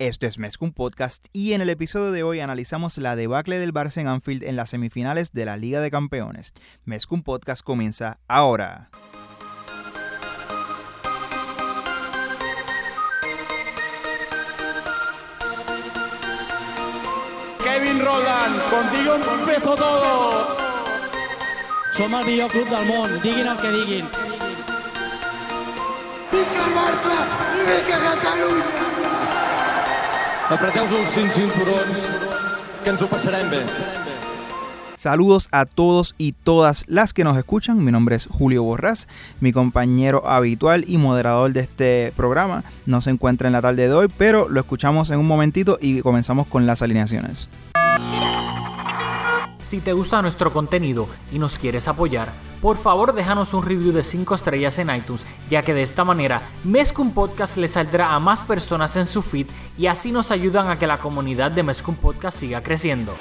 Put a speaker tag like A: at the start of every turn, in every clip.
A: Esto es Mezcum Podcast y en el episodio de hoy analizamos la debacle del Barça en Anfield en las semifinales de la Liga de Campeones. Mezcum Podcast comienza ahora.
B: Kevin Roland, contigo empezó todo.
C: Som el millor club del món, diguin el que diguin.
D: Barça i Catalunya!
B: Apreteu-vos els que ens ho passarem.
A: Saludos a todos y todas las que nos escuchan. Mi nombre es Julio Borrás, mi compañero habitual y moderador de este programa. No se encuentra en la tarde de hoy, pero lo escuchamos en un momentito y comenzamos con las alineaciones.
E: Si te gusta nuestro contenido y nos quieres apoyar, por favor déjanos un review de 5 estrellas en iTunes, ya que de esta manera Mezcum Podcast le saldrá a más personas en su feed y así nos ayudan a que la comunidad de Mezcum Podcast siga creciendo.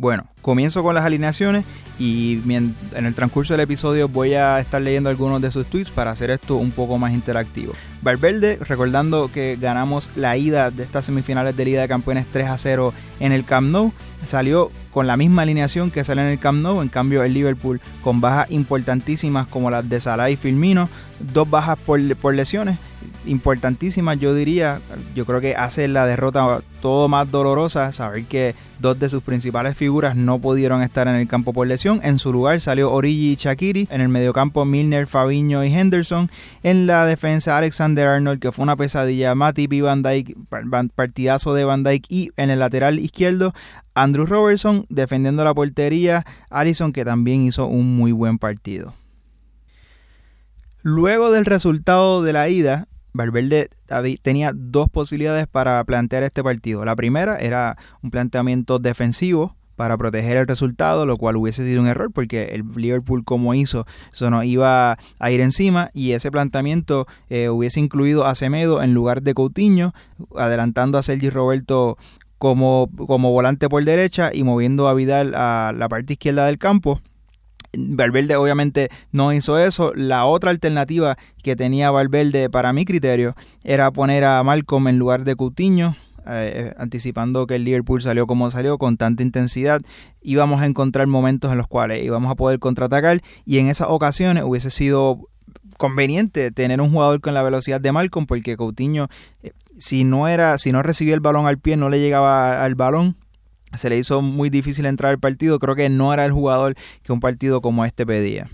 A: Bueno, comienzo con las alineaciones y en el transcurso del episodio voy a estar leyendo algunos de sus tweets para hacer esto un poco más interactivo. Valverde, recordando que ganamos la ida de estas semifinales de Liga de Campeones 3 a 0 en el Camp Nou, salió con la misma alineación que sale en el Camp Nou, en cambio el Liverpool con bajas importantísimas como las de Salah y Firmino, dos bajas por, por lesiones importantísimas, yo diría. Yo creo que hace la derrota todo más dolorosa saber que dos de sus principales figuras no pudieron estar en el campo por lesión. En su lugar salió Origi y Shakiri. En el mediocampo Milner, Fabiño y Henderson. En la defensa Alexander Arnold, que fue una pesadilla. Matip y Van Dijk, partidazo de Van Dijk. Y en el lateral izquierdo Andrew Robertson defendiendo la portería. Allison, que también hizo un muy buen partido. Luego del resultado de la ida, Valverde tenía dos posibilidades para plantear este partido. La primera era un planteamiento defensivo para proteger el resultado, lo cual hubiese sido un error porque el Liverpool como hizo, eso iba a ir encima y ese planteamiento eh, hubiese incluido a Semedo en lugar de Coutinho, adelantando a Sergi Roberto como, como volante por derecha y moviendo a Vidal a la parte izquierda del campo Valverde obviamente no hizo eso. La otra alternativa que tenía Valverde para mi criterio era poner a Malcolm en lugar de Coutinho. Eh, anticipando que el Liverpool salió como salió con tanta intensidad, íbamos a encontrar momentos en los cuales íbamos a poder contraatacar y en esas ocasiones hubiese sido conveniente tener un jugador con la velocidad de Malcolm porque Coutinho eh, si no era si no recibía el balón al pie no le llegaba al balón se le hizo muy difícil entrar al partido. Creo que no era el jugador que un partido como este pedía.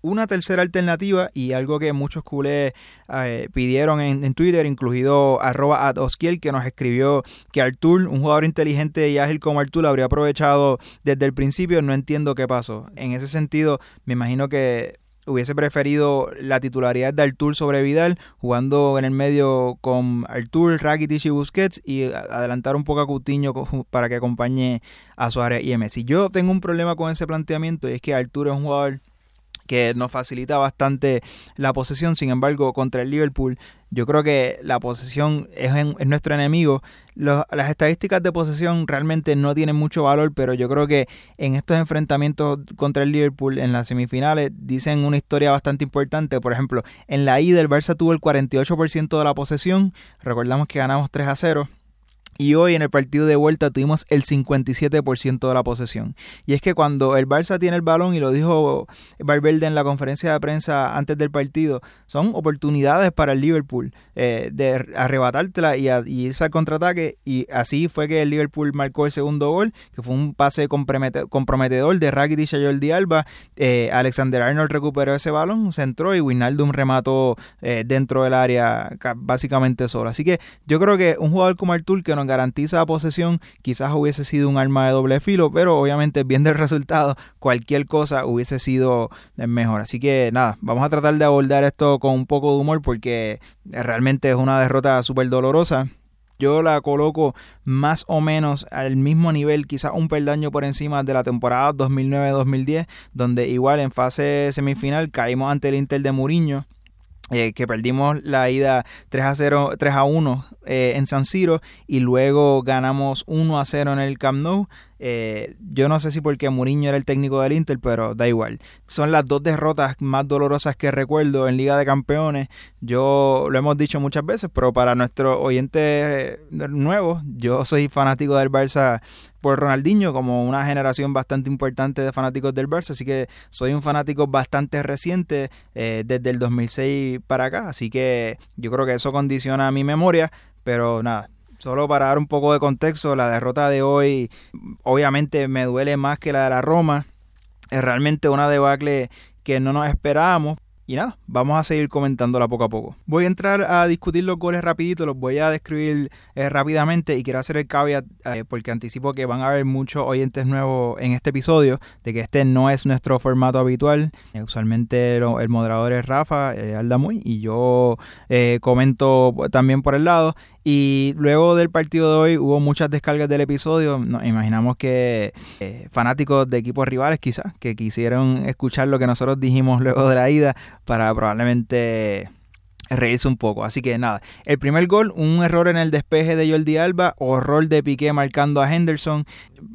A: Una tercera alternativa y algo que muchos culés eh, pidieron en, Twitter, incluido arroba Oskiel, que nos escribió que Artur, un jugador inteligente y ágil como Artur, habría aprovechado desde el principio. No entiendo qué pasó. En ese sentido, me imagino que hubiese preferido la titularidad de Artur sobre Vidal, jugando en el medio con Artur, Rakitic y Busquets y adelantar un poco a Coutinho para que acompañe a Suárez y Messi. Yo tengo un problema con ese planteamiento y es que Artur es un jugador que nos facilita bastante la posesión. Sin embargo, contra el Liverpool, yo creo que la posesión es, nuestro enemigo. las estadísticas de posesión realmente no tienen mucho valor, pero yo creo que en estos enfrentamientos contra el Liverpool en las semifinales dicen una historia bastante importante. Por ejemplo, en la ida el Barça tuvo el 48% de la posesión. Recordamos que ganamos 3 a 0 y hoy en el partido de vuelta tuvimos el 57% de la posesión. Y es que cuando el Barça tiene el balón, y lo dijo Valverde en la conferencia de prensa antes del partido, son oportunidades para el Liverpool eh, de arrebatártela y, y, irse al contraataque. Y así fue que el Liverpool marcó el segundo gol, que fue un pase comprometedor de Rakitic a Jordi Alba. Eh, Alexander Arnold recuperó ese balón, se entró y Wijnaldum remató eh, dentro del área básicamente solo. Así que yo creo que un jugador como Artur que no garantiza la posesión, quizás hubiese sido un arma de doble filo, pero obviamente viendo el resultado, cualquier cosa hubiese sido mejor. Así que nada, vamos a tratar de abordar esto con un poco de humor porque realmente es una derrota súper dolorosa. Yo la coloco más o menos al mismo nivel, quizás un peldaño por encima de la temporada 2009-2010, donde igual en fase semifinal caímos ante el Inter de Mourinho eh, que perdimos la ida 3 a 0, 3 a 1 eh, en San Siro y luego ganamos 1 a 0 en el Camp Nou Eh, yo no sé si porque Mourinho era el técnico del Inter, pero da igual. Son las dos derrotas más dolorosas que recuerdo en Liga de Campeones. Yo lo hemos dicho muchas veces, pero para nuestros oyentes nuevos, yo soy fanático del Barça por Ronaldinho, como una generación bastante importante de fanáticos del Barça, así que soy un fanático bastante reciente eh, desde el 2006 para acá, así que yo creo que eso condiciona mi memoria, pero nada, Solo para dar un poco de contexto, la derrota de hoy obviamente me duele más que la de la Roma. Es realmente una debacle que no nos esperábamos, y nada, vamos a seguir comentándola poco a poco. Voy a entrar a discutir los goles rapidito, los voy a describir eh, rápidamente y quiero hacer el caveat eh, porque anticipo que van a haber muchos oyentes nuevos en este episodio, de que este no es nuestro formato habitual. Eh, usualmente el moderador es Rafa Aldamuy y yo comento también por el lado. Y luego del partido de hoy hubo muchas descargas del episodio. Nos imaginamos que fanáticos de equipos rivales quizás, que quisieron escuchar lo que nosotros dijimos luego de la ida para probablemente reírse un poco. Así que nada, el primer gol, un error en el despeje de Jordi Alba, horror de Piqué marcando a Henderson.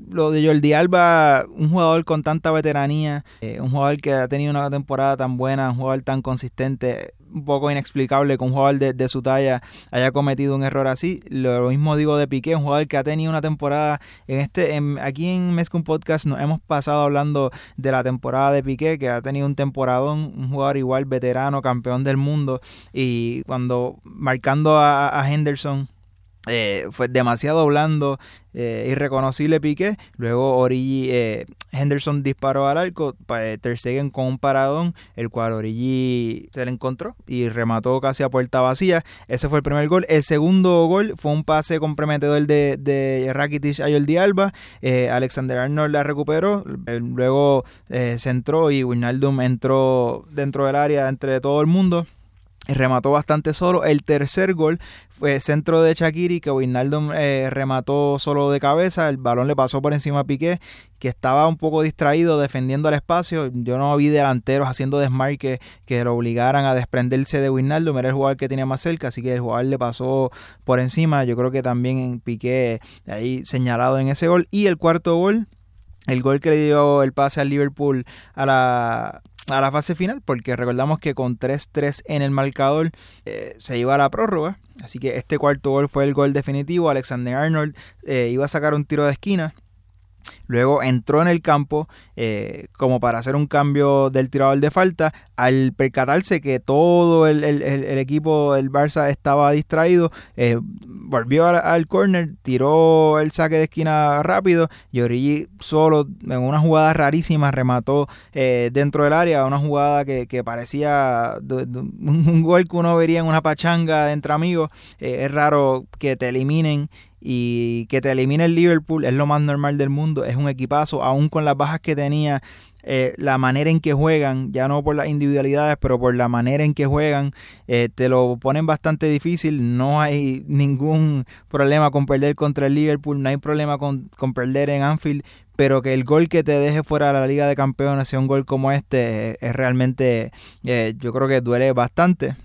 A: Lo de Jordi Alba, un jugador con tanta veteranía, eh, un jugador que ha tenido una temporada tan buena, un jugador tan consistente, un poco inexplicable que un jugador de, su talla haya cometido un error así. Lo, mismo digo de Piqué, un jugador que ha tenido una temporada en este aquí en Mezcum Podcast nos hemos pasado hablando de la temporada de Piqué, que ha tenido un temporadón, un jugador igual veterano, campeón del mundo y cuando marcando a Henderson eh, fue demasiado blando, eh, irreconocible Piqué. Luego Origi, eh, Henderson disparó al arco, Ter Stegen con un paradón, el cual Origi se le encontró y remató casi a puerta vacía. Ese fue el primer gol. El segundo gol fue un pase comprometedor de, de Rakitic a Jordi Alba. Alexander Arnold la recuperó, luego se entró y Wijnaldum entró dentro del área entre todo el mundo remató bastante solo. El tercer gol fue centro de Shakiri, que Wijnaldum eh, remató solo de cabeza. El balón le pasó por encima a Piqué, que estaba un poco distraído defendiendo el espacio. Yo no vi delanteros haciendo desmarque que lo obligaran a desprenderse de Wijnaldum. Era el jugador que tenía más cerca, así que el jugador le pasó por encima. Yo creo que también Piqué ahí señalado en ese gol. Y el cuarto gol, el gol que le dio el pase al Liverpool a la a la fase final, porque recordamos que con 3-3 en el marcador eh, se iba a la prórroga. Así que este cuarto gol fue el gol definitivo. Alexander Arnold eh, iba a sacar un tiro de esquina Luego entró en el campo eh, como para hacer un cambio del tirador de falta. Al percatarse que todo el, equipo del Barça estaba distraído, eh, volvió al, corner, tiró el saque de esquina rápido y Origi solo en una jugada rarísima remató eh, dentro del área, una jugada que, parecía un, gol que uno vería en una pachanga entre amigos. es raro que te eliminen y que te elimine el Liverpool es lo más normal del mundo, es un equipazo, aún con las bajas que tenía, eh, la manera en que juegan, ya no por las individualidades, pero por la manera en que juegan, eh, te lo ponen bastante difícil, no hay ningún problema con perder contra el Liverpool, no hay problema con, perder en Anfield, pero que el gol que te deje fuera de la Liga de Campeones sea un gol como este, eh, es realmente, yo creo que duele bastante.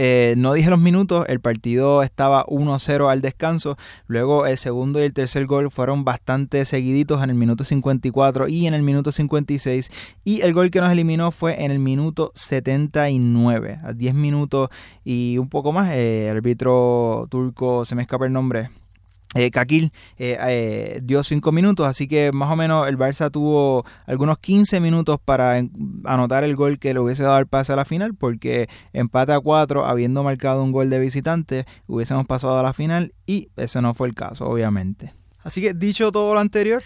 A: Eh, no dije los minutos, el partido estaba 1-0 al descanso. Luego el segundo y el tercer gol fueron bastante seguiditos en el minuto 54 y en el minuto 56. Y el gol que nos eliminó fue en el minuto 79, a 10 minutos y un poco más. Eh, el árbitro turco, se me escapa el nombre, eh, eh, eh, dio 5 minutos, así que más o menos el Barça tuvo algunos 15 minutos para anotar el gol que le hubiese dado el pase a la final, porque empate a 4, habiendo marcado un gol de visitante, hubiésemos pasado a la final y ese no fue el caso, obviamente. Así que dicho todo lo anterior,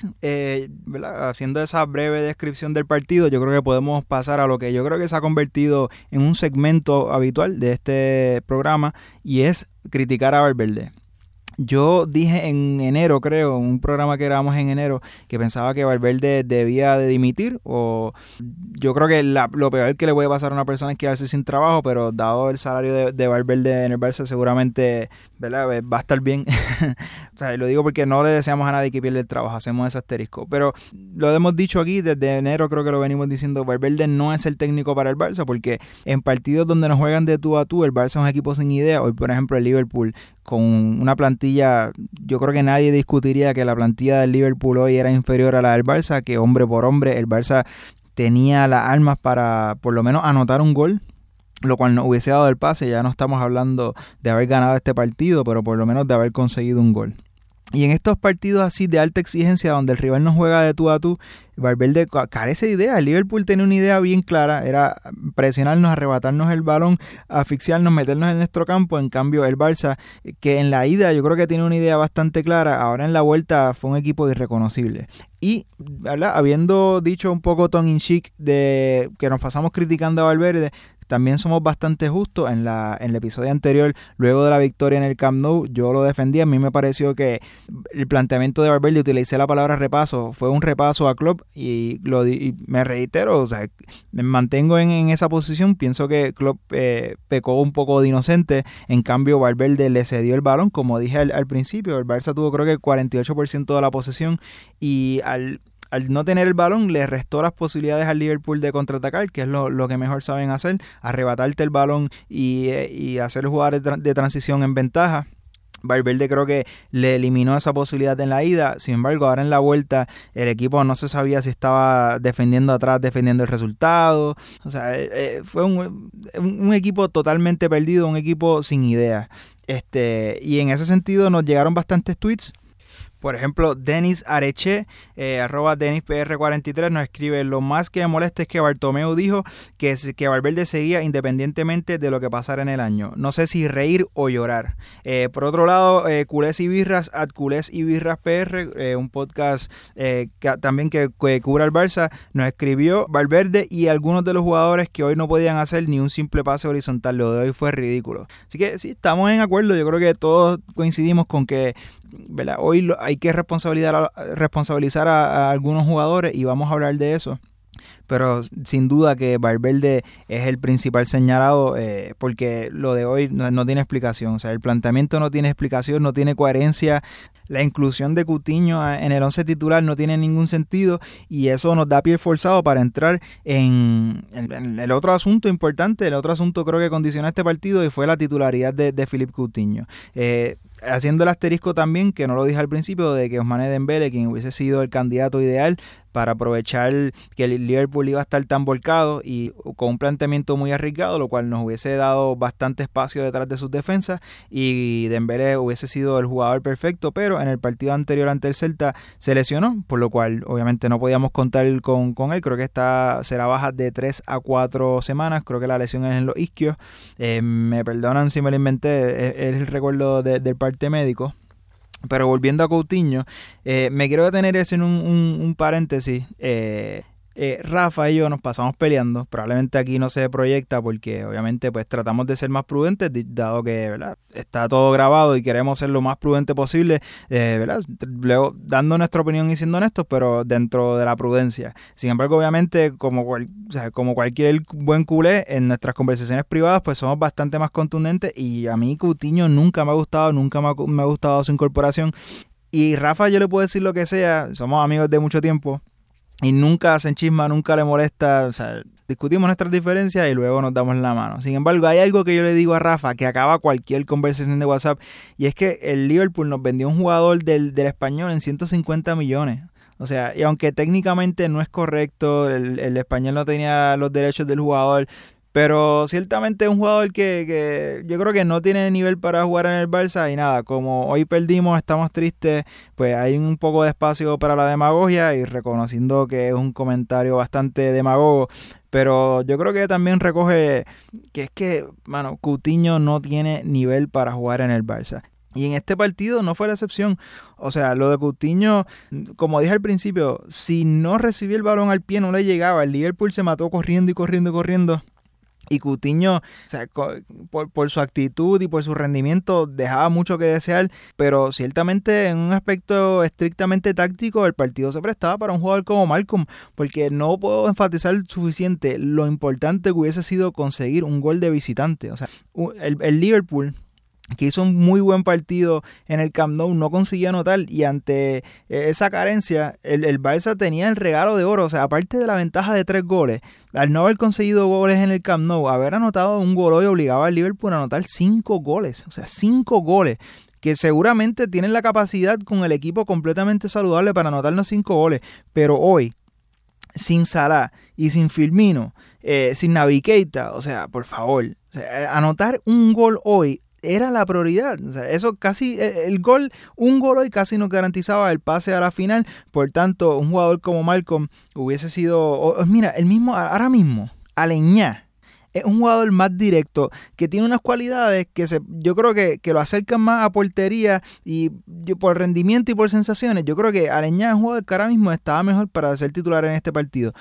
A: haciendo esa breve descripción del partido, yo creo que podemos pasar a lo que yo creo que se ha convertido en un segmento habitual de este programa y es criticar a Valverde. Yo dije en enero, creo, en un programa que grabamos en enero, que pensaba que Valverde debía de dimitir. O yo creo que lo peor que le puede pasar a una persona es quedarse sin trabajo, pero dado el salario de, de Valverde en el Barça, seguramente ¿verdad? va a estar bien. o sea, lo digo porque no le deseamos a nadie que pierda el trabajo, hacemos ese asterisco. Pero lo hemos dicho aquí desde enero, creo que lo venimos diciendo, Valverde no es el técnico para el Barça, porque en partidos donde nos juegan de tú a tú, el Barça es un equipo sin idea. Hoy, por ejemplo, el Liverpool con una plantilla yo creo que nadie discutiría que la plantilla del Liverpool hoy era inferior a la del Barça, que hombre por hombre el Barça tenía las armas para por lo menos anotar un gol lo cual nos hubiese dado el pase, ya no estamos hablando de haber ganado este partido, pero por lo menos de haber conseguido un gol. Y en estos partidos así de alta exigencia, donde el rival no juega de tú a tú, Valverde carece de idea. El Liverpool tenía una idea bien clara, era presionarnos, arrebatarnos el balón, asfixiarnos, meternos en nuestro campo. En cambio, el Barça, que en la ida yo creo que tiene una idea bastante clara, ahora en la vuelta fue un equipo irreconocible. Y, ¿verdad? habiendo dicho un poco ton in chic de que nos pasamos criticando a Valverde, también somos bastante justos. En, la, en el episodio anterior, luego de la victoria en el Camp Nou, yo lo defendí. A mí me pareció que el planteamiento de Valverde, utilicé la palabra repaso, fue un repaso a Klopp y, lo, me reitero, o sea, me mantengo en, esa posición. Pienso que Klopp eh, pecó un poco de inocente. En cambio, Valverde le cedió el balón. Como dije al, al principio, el Barça tuvo creo que el 48% de la posesión y al al no tener el balón, le restó las posibilidades al Liverpool de contraatacar, que es lo, que mejor saben hacer, arrebatarte el balón y, eh, hacer jugadores de, transición en ventaja. Valverde creo que le eliminó esa posibilidad en la ida. Sin embargo, ahora en la vuelta el equipo no se sabía si estaba defendiendo atrás, defendiendo el resultado. O sea, eh, eh, fue un, un, equipo totalmente perdido, un equipo sin idea. Este, y en ese sentido nos llegaron bastantes tweets por ejemplo, Denis Areche, eh, arroba DenisPR43, nos escribe, lo más que me molesta es que Bartomeu dijo que, que Valverde seguía independientemente de lo que pasara en el año. No sé si reír o llorar. Eh, por otro lado, eh, Culés y Birras, at Culés y Birras PR, eh, un podcast que, también que, que cubra el Barça, nos escribió Valverde y algunos de los jugadores que hoy no podían hacer ni un simple pase horizontal. Lo de hoy fue ridículo. Así que sí, estamos en acuerdo. Yo creo que todos coincidimos con que Hoy hay que responsabilizar, a, algunos jugadores y vamos a hablar de eso. Pero sin duda que Valverde es el principal señalado eh, porque lo de hoy no, tiene explicación, o sea, el planteamiento no tiene explicación, no tiene coherencia, la inclusión de Cutiño en el 11 titular no tiene ningún sentido y eso nos da pie forzado para entrar en, el otro asunto importante, el otro asunto creo que condicionó este partido y fue la titularidad de, de Philip Cutiño. Eh, haciendo el asterisco también, que no lo dije al principio, de que Osmane Dembele, quien hubiese sido el candidato ideal para aprovechar que el Liverpool iba a estar tan volcado y con un planteamiento muy arriesgado, lo cual nos hubiese dado bastante espacio detrás de sus defensas y Dembele hubiese sido el jugador perfecto, pero en el partido anterior ante el Celta se lesionó, por lo cual obviamente no podíamos contar con, con él, creo que esta será baja de 3 a 4 semanas, creo que la lesión es en los isquios, eh, me perdonan si me lo inventé, es, el recuerdo del partido médico. Pero volviendo a Coutinho, eh, me quiero detener eso en un, un, paréntesis. Eh, eh, Rafa y yo nos pasamos peleando. Probablemente aquí no se proyecta porque obviamente pues tratamos de ser más prudentes, dado que ¿verdad? está todo grabado y queremos ser lo más prudente posible, eh, ¿verdad? Luego dando nuestra opinión y siendo honestos, pero dentro de la prudencia. Sin embargo, obviamente, como, como cualquier buen culé, en nuestras conversaciones privadas pues somos bastante más contundentes y a mí Cutiño nunca me ha gustado, nunca me ha gustado su incorporación. Y Rafa yo le puedo decir lo que sea, somos amigos de mucho tiempo y nunca hacen chisma, nunca le molesta, o sea, discutimos nuestras diferencias y luego nos damos la mano. Sin embargo, hay algo que yo le digo a Rafa que acaba cualquier conversación de WhatsApp y es que el Liverpool nos vendió un jugador del, del español en 150 millones. O sea, y aunque técnicamente no es correcto, el, el, español no tenía los derechos del jugador, pero ciertamente es un jugador que, que, yo creo que no tiene nivel para jugar en el Barça y nada, como hoy perdimos, estamos tristes, pues hay un poco de espacio para la demagogia y reconociendo que es un comentario bastante demagogo. Pero yo creo que también recoge que es que, mano, Cutiño no tiene nivel para jugar en el Barça. Y en este partido no fue la excepción. O sea, lo de Coutinho, como dije al principio, si no recibía el balón al pie, no le llegaba. El Liverpool se mató corriendo y corriendo y corriendo. Y Cutiño, o sea, por, su actitud y por su rendimiento, dejaba mucho que desear, pero ciertamente en un aspecto estrictamente táctico, el partido se prestaba para un jugador como Malcolm, porque no puedo enfatizar suficiente lo importante que hubiese sido conseguir un gol de visitante. O sea, el, el Liverpool que hizo un muy buen partido en el Camp Nou, no consiguió anotar y ante eh, esa carencia el, el, Barça tenía el regalo de oro, o sea, aparte de la ventaja de tres goles, al no haber conseguido goles en el Camp Nou, haber anotado un gol hoy obligaba al Liverpool a anotar cinco goles, o sea, cinco goles que seguramente tienen la capacidad con el equipo completamente saludable para anotarnos cinco goles. Pero hoy, sin Salah y sin Firmino, eh, sin Navigator, o sea, por favor, anotar un gol hoy era la prioridad. O sea, eso casi, el, gol, un gol hoy casi nos garantizaba el pase a la final. Por tanto, un jugador como Malcolm hubiese sido, mira, el mismo, ahora mismo, Aleñá es un jugador más directo, que tiene unas cualidades que se, yo creo que, lo acercan más a portería y por rendimiento y por sensaciones. Yo creo que Aleñá es un jugador que ahora mismo estaba mejor para ser titular en este partido.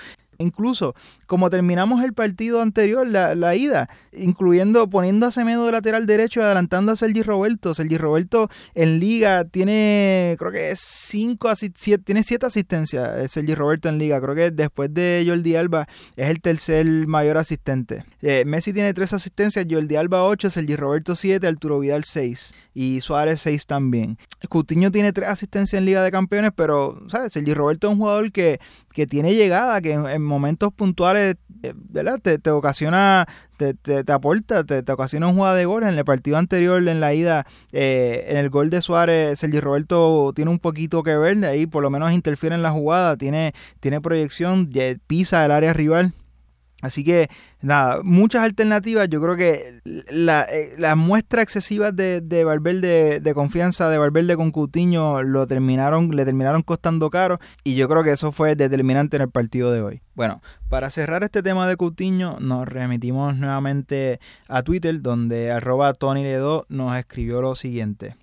A: Incluso como terminamos el partido anterior, la, ida, incluyendo poniendo a Semedo de lateral derecho y adelantando a Sergi Roberto. Sergi Roberto en liga tiene, creo que es cinco, siete, tiene siete asistencias. Eh, Sergi Roberto en liga. Creo que después de Jordi Alba es el tercer mayor asistente. Eh, Messi tiene tres asistencias, Jordi Alba ocho, Sergi Roberto siete, Arturo Vidal seis y Suárez seis también. Coutinho tiene tres asistencias en Liga de Campeones, pero, ¿sabes? Sergi Roberto es un jugador que, que tiene llegada, que en, momentos puntuales, eh, ¿verdad? Te, ocasiona, te, te, aporta, te, ocasiona un jugador de gol. En el partido anterior, en la ida, eh, en el gol de Suárez, Sergi Roberto tiene un poquito que ver, de ahí por lo menos interfiere en la jugada, tiene, tiene proyección, pisa el área rival. Así que, nada, muchas alternativas. Yo creo que la, eh, las muestras excesivas de, de de confianza de Valverde con Coutinho, lo terminaron, le terminaron costando caro. Y yo creo que eso fue determinante en el partido de hoy. Bueno, para cerrar este tema de Coutinho, nos remitimos nuevamente a Twitter, donde arroba Tony Ledo nos escribió lo siguiente.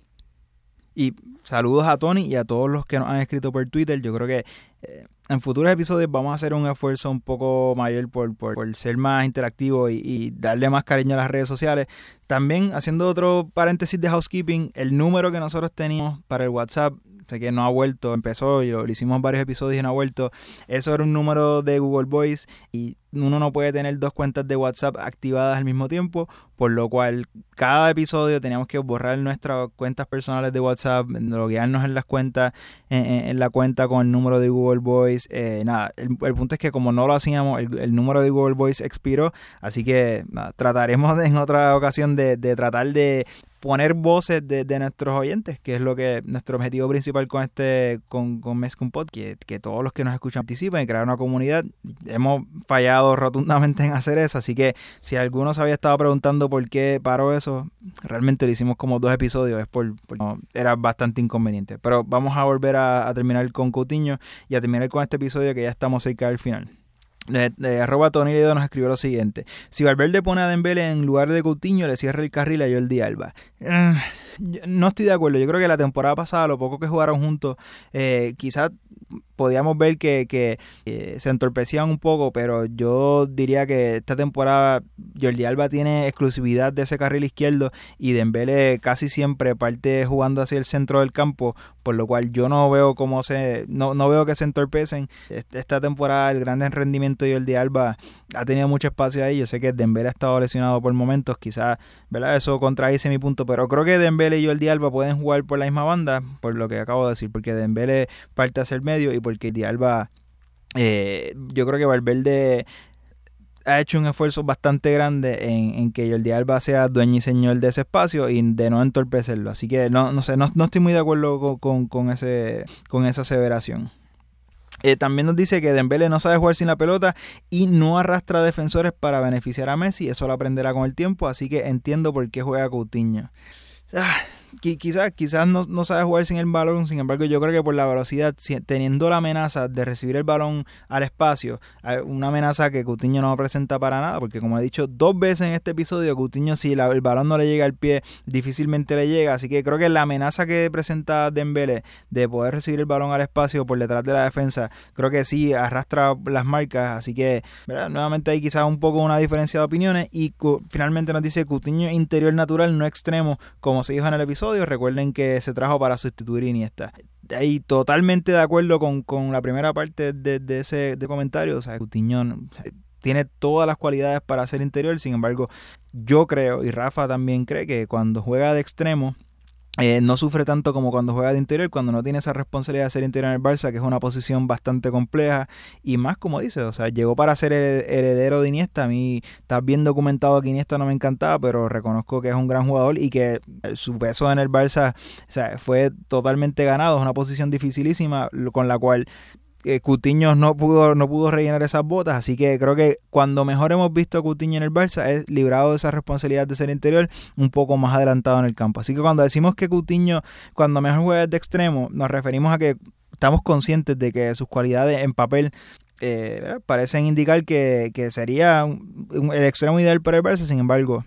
A: Y saludos a Tony y a todos los que nos han escrito por Twitter. Yo creo que eh, en futuros episodios vamos a hacer un esfuerzo un poco mayor por, por, ser más interactivo y, darle más cariño a las redes sociales. También haciendo otro paréntesis de housekeeping, el número que nosotros teníamos para el WhatsApp, sé que no ha vuelto, empezó y lo, lo hicimos varios episodios y no ha vuelto. Eso era un número de Google Voice y uno no puede tener dos cuentas de WhatsApp activadas al mismo tiempo, por lo cual cada episodio teníamos que borrar nuestras cuentas personales de WhatsApp, loguearnos en las cuentas, en, la cuenta con el número de Google Voice. Eh, nada, el, punto es que como no lo hacíamos, el, número de Google Voice expiró, así que trataremos en otra ocasión de tratar de poner voces de, nuestros oyentes, que es lo que nuestro objetivo principal con este con, con Pod, que, que todos los que nos escuchan participen y crear una comunidad. Hemos fallado rotundamente en hacer eso, así que si alguno se había estado preguntando por qué paró eso, realmente lo hicimos como dos episodios, es por, era bastante inconveniente. Pero vamos a volver a, a terminar con Coutinho y a terminar con este episodio que ya estamos cerca del final. De, arroba Tony Ledo nos escribió lo siguiente. Si Valverde pone a Dembele en lugar de Coutinho, le cierra el carril a Jordi Alba. Eh, no estoy de acuerdo. Yo creo que la temporada pasada, lo poco que jugaron juntos, eh, quizás podíamos ver que, que se entorpecían un poco, pero yo diría que esta temporada Jordi Alba tiene exclusividad de ese carril izquierdo y Dembele casi siempre parte jugando hacia el centro del campo, por lo cual yo no veo cómo se no, no veo que se entorpecen. Esta temporada el gran rendimiento de Jordi Alba ha tenido mucho espacio ahí. Yo sé que Dembele ha estado lesionado por momentos, quizás, ¿verdad? Eso contradice mi punto, pero creo que Dembele y Jordi Alba pueden jugar por la misma banda, por lo que acabo de decir, porque Dembele parte hacia el medio y porque Di Alba, eh, yo creo que Valverde ha hecho un esfuerzo bastante grande en, que Jordi Alba sea dueño y señor de ese espacio y de no entorpecerlo. Así que no, no sé, no, estoy muy de acuerdo con, ese, con esa aseveración. Eh, también nos dice que Dembele no sabe jugar sin la pelota y no arrastra defensores para beneficiar a Messi. Eso lo aprenderá con el tiempo, así que entiendo por qué juega Coutinho. Ah, quizás, quizás no, no, sabe jugar sin el balón, sin embargo yo creo que por la velocidad, teniendo la amenaza de recibir el balón al espacio, una amenaza que Coutinho no presenta para nada, porque como he dicho dos veces en este episodio, Coutinho si el balón no le llega al pie, difícilmente le llega, así que creo que la amenaza que presenta Dembele de poder recibir el balón al espacio por detrás de la defensa, creo que sí arrastra las marcas, así que nuevamente hay quizás un poco una diferencia de opiniones y finalmente nos dice Coutinho interior natural, no extremo, como se dijo en el episodio Recuerden que se trajo para sustituir Iniesta. Ahí totalmente de acuerdo con, la primera parte de, ese comentario. O sea, Coutinho tiene todas las cualidades para ser interior. Sin embargo, yo creo, y Rafa también cree, que cuando juega de extremo, eh, no sufre tanto como cuando juega de interior, cuando no tiene esa responsabilidad de ser interior en el Barça, que es una posición bastante compleja y más como dice, o sea, llegó para ser heredero de Iniesta. A mí está bien documentado que Iniesta no me encantaba, pero reconozco que es un gran jugador y que su peso en el Barça fue totalmente ganado. Es una posición dificilísima con la cual eh, Cutiño no pudo, no pudo rellenar esas botas, así que creo que cuando mejor hemos visto a Cutiño en el Barça es librado de esa responsabilidad de ser interior un poco más adelantado en el campo. Así que cuando decimos que Cutiño cuando mejor juega de extremo, nos referimos a que estamos conscientes de que sus cualidades en papel eh, parecen indicar que, sería el extremo ideal para el Barça, sin embargo,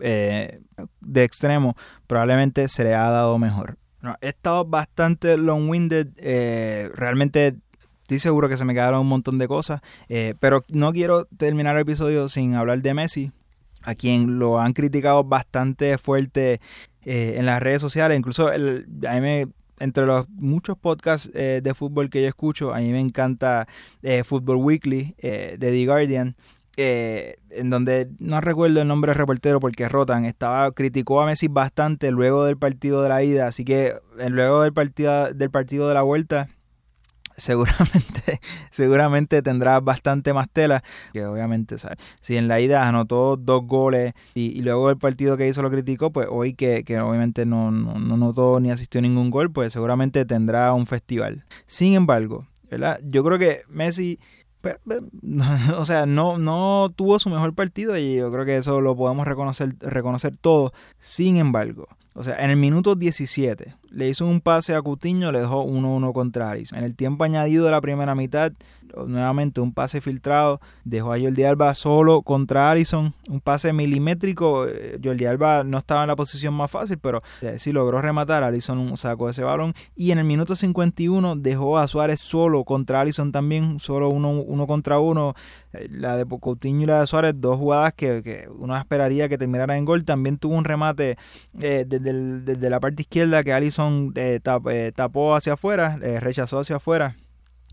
A: eh, de extremo probablemente se le ha dado mejor. he estado bastante long-winded, realmente estoy seguro que se me quedaron un montón de cosas, eh, pero no quiero terminar el episodio sin hablar de Messi, a quien lo han criticado bastante fuerte eh, en las redes sociales, incluso el, a mí entre los muchos podcasts eh, de fútbol que yo escucho, a mí me encanta Football Weekly de The Guardian, en donde no recuerdo el nombre del reportero porque rotan, estaba criticó a Messi bastante luego del partido de la ida, así que luego del partido del partido de la vuelta seguramente, seguramente tendrá bastante más tela. Que obviamente, si en la ida anotó dos goles y, luego el partido que hizo lo criticó, pues hoy que, obviamente no, no, no notó ni asistió a ningún gol, pues seguramente tendrá un festival. Sin embargo, ¿verdad? Yo creo que Messi pues, o sea, no, no tuvo su mejor partido y yo creo que eso lo podemos reconocer, reconocer todos. Sin embargo, o sea, en el minuto 17 le hizo un pase a Cutiño, le dejó 1-1 contra Aris. En el tiempo añadido de la primera mitad, nuevamente un pase filtrado, dejó a Jordi Alba solo contra Allison, un pase milimétrico, eh, Jordi Alba no estaba en la posición más fácil, pero eh, sí logró rematar, Allison sacó ese balón y en el minuto 51 dejó a Suárez solo contra Allison también, solo uno, uno contra uno, eh, la de Coutinho y la de Suárez, dos jugadas que, uno esperaría que terminaran en gol, también tuvo un remate desde, la parte izquierda que Allison tapó hacia afuera, rechazó hacia afuera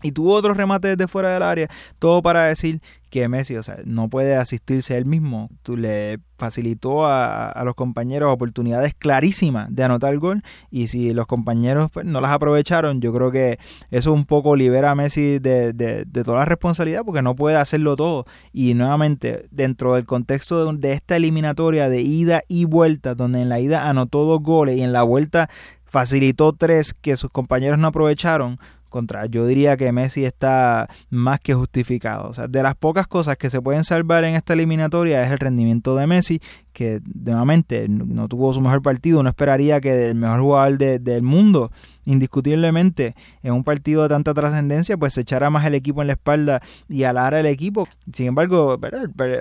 A: y tuvo otros remates de fuera del área, todo para decir que Messi, o sea, no puede asistirse él mismo. Tú le facilitó a, los compañeros oportunidades clarísimas de anotar gol y si los compañeros pues, no las aprovecharon, yo creo que eso un poco libera a Messi de, de, toda la responsabilidad porque no puede hacerlo todo. Y nuevamente, dentro del contexto de, de esta eliminatoria de ida y vuelta, donde en la ida anotó dos goles y en la vuelta facilitó tres que sus compañeros no aprovecharon, contra, yo diría que Messi está más que justificado. O sea, de las pocas cosas que se pueden salvar en esta eliminatoria es el rendimiento de Messi, que nuevamente no tuvo su mejor partido. No esperaría que el mejor jugador del mundo, indiscutiblemente, en un partido de tanta trascendencia, pues se echara más el equipo en la espalda y alara el equipo. Sin embargo,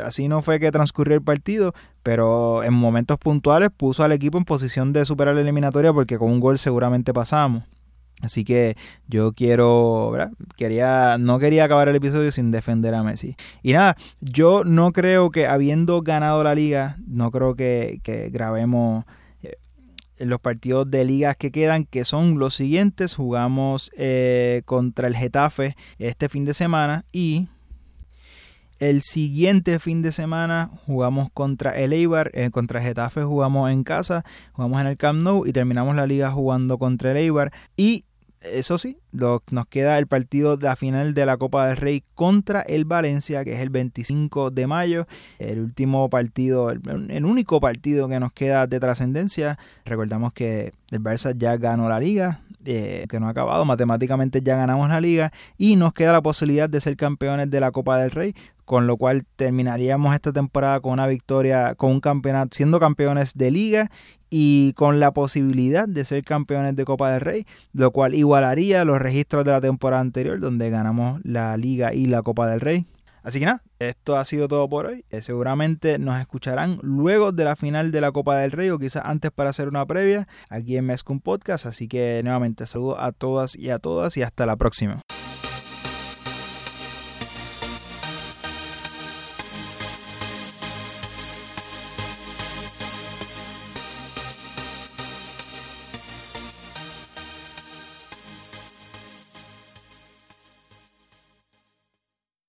A: así no fue que transcurrió el partido, pero en momentos puntuales puso al equipo en posición de superar la eliminatoria porque con un gol seguramente pasamos. Así que yo quiero, ¿verdad? Quería, no quería acabar el episodio sin defender a Messi. Y nada, yo no creo que habiendo ganado la liga, no creo que, grabemos los partidos de ligas que quedan, que son los siguientes. Jugamos eh, contra el Getafe este fin de semana y el siguiente fin de semana jugamos contra el Eibar, eh, contra Getafe jugamos en casa, jugamos en el Camp Nou y terminamos la liga jugando contra el Eibar. Y eso sí, nos queda el partido de la final de la Copa del Rey contra el Valencia, que es el 25 de mayo. El último partido, el, único partido que nos queda de trascendencia. Recordamos que el Barça ya ganó la liga, eh, que no ha acabado. Matemáticamente ya ganamos la liga y nos queda la posibilidad de ser campeones de la Copa del Rey con lo cual terminaríamos esta temporada con una victoria, con un campeonato, siendo campeones de liga y con la posibilidad de ser campeones de Copa del Rey, lo cual igualaría los registros de la temporada anterior, donde ganamos la liga y la Copa del Rey. Así que nada, esto ha sido todo por hoy. Eh, seguramente nos escucharán luego de la final de la Copa del Rey o quizás antes para hacer una previa aquí en Mescum Podcast. Así que nuevamente saludo a todas y a todas y hasta la próxima.